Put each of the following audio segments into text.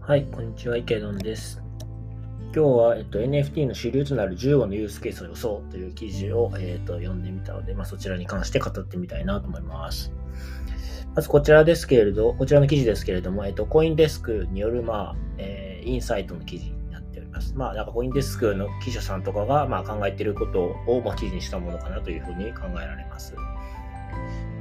はい、こんにちは、池ドンです。今日は、えっと、NFT の主流となる15のユースケースの予想という記事を、えっと、読んでみたので、まあ、そちらに関して語ってみたいなと思います。まずこちらですけれど、こちらの記事ですけれども、えっと、コインデスクによる、まあ、えー、インサイトの記事になっております。まあ、なんかコインデスクの記者さんとかが、まあ、考えていることを、まあ、記事にしたものかなというふうに考えられます。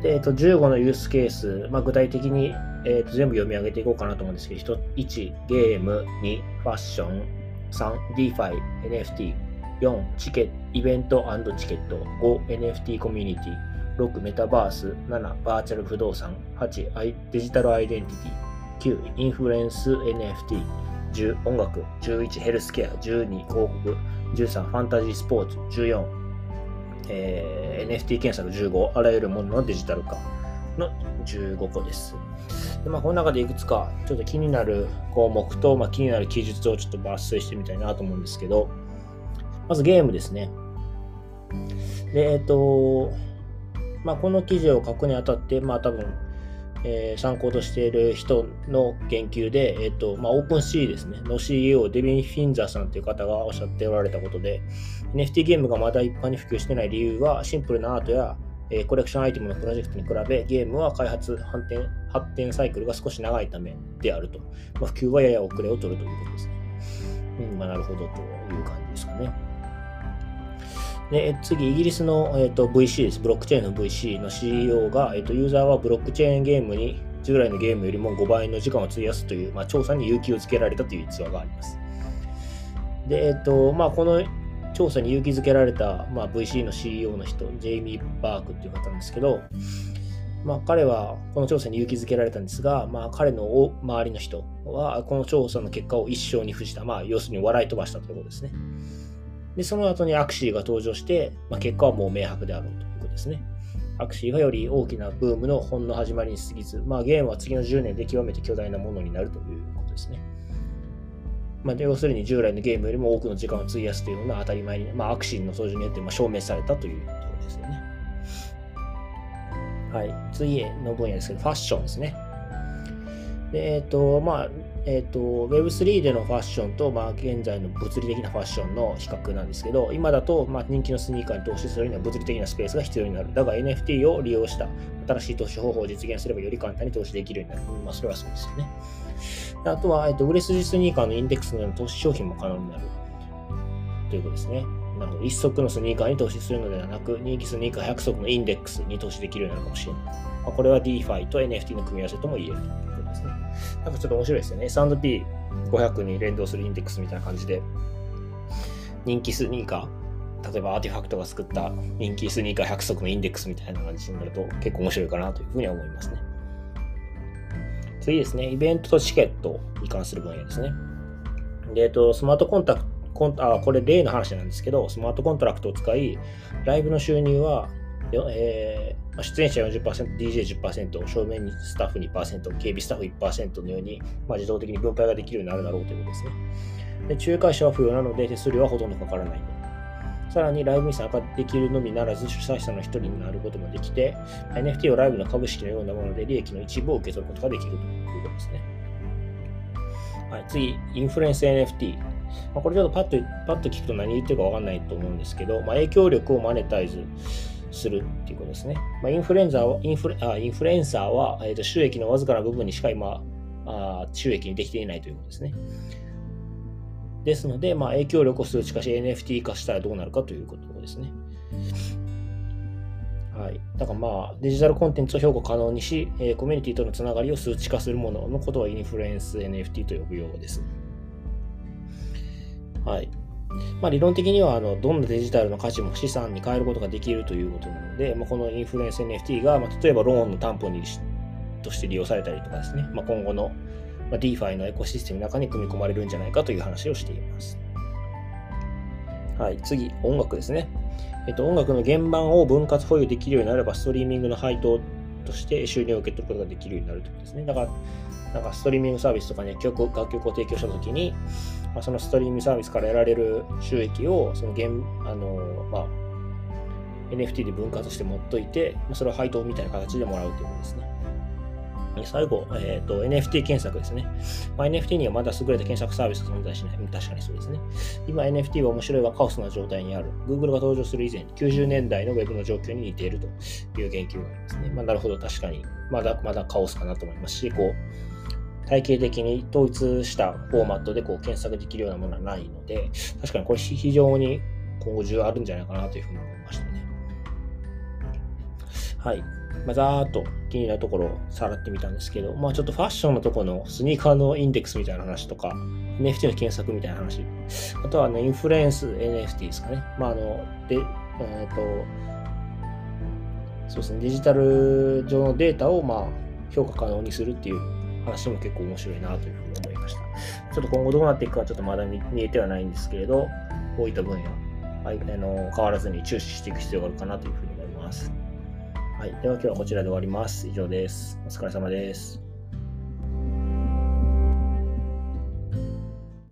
で、えっと、15のユースケース、まあ、具体的に、えっと、全部読み上げていこうかなと思うんですけど、1、ゲーム、2、ファッション、3、DeFi、NFT、4、チケットイベントチケット、5、NFT コミュニティ、6、メタバース、7、バーチャル不動産、8、デジタルアイデンティティ、9、インフルエンス NFT、10、音楽、11、ヘルスケア、12、広告、13、ファンタジースポーツ、14、え NFT 検査の15、あらゆるもののデジタル化の15個です。でまあ、この中でいくつかちょっと気になる項目と、まあ、気になる記述をちょっと抜粋してみたいなと思うんですけど、まずゲームですね。で、えっ、ー、と、まあ、この記事を書くにあたって、まあ多分、えー、参考としている人の研究で、えっ、ー、と、まあ、オープンシーですね、の CEO、デビン・フィンザーさんという方がおっしゃっておられたことで、NFT ゲームがまだ一般に普及してない理由は、シンプルなアートや、えー、コレクションアイテムのプロジェクトに比べ、ゲームは開発発展、発展サイクルが少し長いためであると。まあ、普及はやや遅れを取るということですね。うん、まあ、なるほどという感じですかね。で次、イギリスの、えーと、VC です。ブロックチェーンの VC の CEO が、えーと、ユーザーはブロックチェーンゲームに従来のゲームよりも5倍の時間を費やすという、まあ、調査に勇気をつけられたという逸話があります。で、えっ、ー、と、まあ、この調査に勇気づけられた、まあ、VC の CEO の人、ジェイミー・バークっていう方なんですけど、まあ、彼はこの調査に勇気づけられたんですが、まあ、彼の周りの人はこの調査の結果を一生に付した、まあ、要するに笑い飛ばしたということですね。で、その後にアクシーが登場して、まあ、結果はもう明白であろうということですね。アクシーがより大きなブームのほんの始まりに過ぎず、まあ、ゲームは次の10年で極めて巨大なものになるということですね。まあ、要するに従来のゲームよりも多くの時間を費やすというのが当たり前に、まあ、アクシーの登場によってま証明されたということですよね。はい。次の分野ですけど、ファッションですね。で、えっ、ー、と、まあ、えっ、ー、と、Web3 でのファッションと、まあ、現在の物理的なファッションの比較なんですけど、今だと、まあ、人気のスニーカーに投資するには物理的なスペースが必要になる。だが NFT を利用した新しい投資方法を実現すればより簡単に投資できるようになる。まあ、それはそうですよね。あとは、えっ、ー、と、売れ筋スニーカーのインデックスのような投資商品も可能になる。ということですね。なるほど。一足のスニーカーに投資するのではなく、人気スニーカー100足のインデックスに投資できるようになるかもしれない。まあ、これは DeFi と NFT の組み合わせとも言えるということですね。なんかちょっと面白いですよね。S&P500 に連動するインデックスみたいな感じで、人気スニーカー、例えばアーティファクトが作った人気スニーカー100足のインデックスみたいな感じになると結構面白いかなというふうには思いますね。次ですね、イベントとチケットに関する分野ですね。で、えっと、スマートコンタクト、コンあこれ例の話なんですけど、スマートコントラクトを使い、ライブの収入は、えー、出演者40%、DJ10%、正面にスタッフ2%、警備スタッフ1%のように、まあ、自動的に分配ができるようになるだろうということですね。で仲介者は不要なので手数料はほとんどかからないと。さらにライブに参加できるのみならず主催者の一人になることもできて、NFT をライブの株式のようなもので利益の一部を受け取ることができるということですね。はい、次、インフルエンス NFT。まあ、これちょっとパッとパッと聞くと何言ってるかわかんないと思うんですけど、まあ、影響力をマネタイズするっていうことですね。まあ、インフルエンザはインフルあインフルエンサーは、えー、と収益のわずかな部分にしか今あ収益にできていないということですね。ですので、まあ、影響力を数値化し NFT 化したらどうなるかということですね。はい。だからまあ、デジタルコンテンツを評価可能にし、えー、コミュニティとのつながりを数値化するもののことをインフルエンス NFT と呼ぶようです。はい。まあ、理論的にはあのどんなデジタルの価値も資産に変えることができるということなので、まあ、このインフルエンス NFT が、まあ、例えばローンの担保にとして利用されたりとかですね、まあ、今後のま、DeFi のエコシステムの中に組み込まれるんじゃないかという話をしています。はい、次、音楽ですね。えっと、音楽の原版を分割保有できるようになれば、ストリーミングの配当として収入を受け取ることができるようになるということですね。だから、なんかストリーミングサービスとかに曲楽曲を提供したときに、まあ、そのストリーミングサービスから得られる収益を、その原、あの、まあ、NFT で分割して持っといて、まあそれを配当みたいな形でもらうということですね。最後、えーと、NFT 検索ですね、まあ、NFT にはまだ優れた検索サービスが存在しない。確かにそうですね。今 NFT は面白いがカオスな状態にある。Google が登場する以前、90年代の Web の状況に似ているという言及がありますね。まあ、なるほど、確かにまだまだカオスかなと思いますし、こう体系的に統一したフォーマットでこう検索できるようなものはないので、確かにこれ非常に今後需要あるんじゃないかなというふうに思いましたね。はい。まあ、ざーっと気になるところをさらってみたんですけど、まあちょっとファッションのところのスニーカーのインデックスみたいな話とか、NFT の検索みたいな話、あとはね、インフルエンス NFT ですかね。まああの、で、えっ、ー、と、そうですね、デジタル上のデータをまあ評価可能にするっていう話も結構面白いなというふうに思いました。ちょっと今後どうなっていくかちょっとまだ見えてはないんですけれど、こういった分野、はいあの変わらずに注視していく必要があるかなというふうに思います。はい。では今日はこちらで終わります。以上です。お疲れ様です。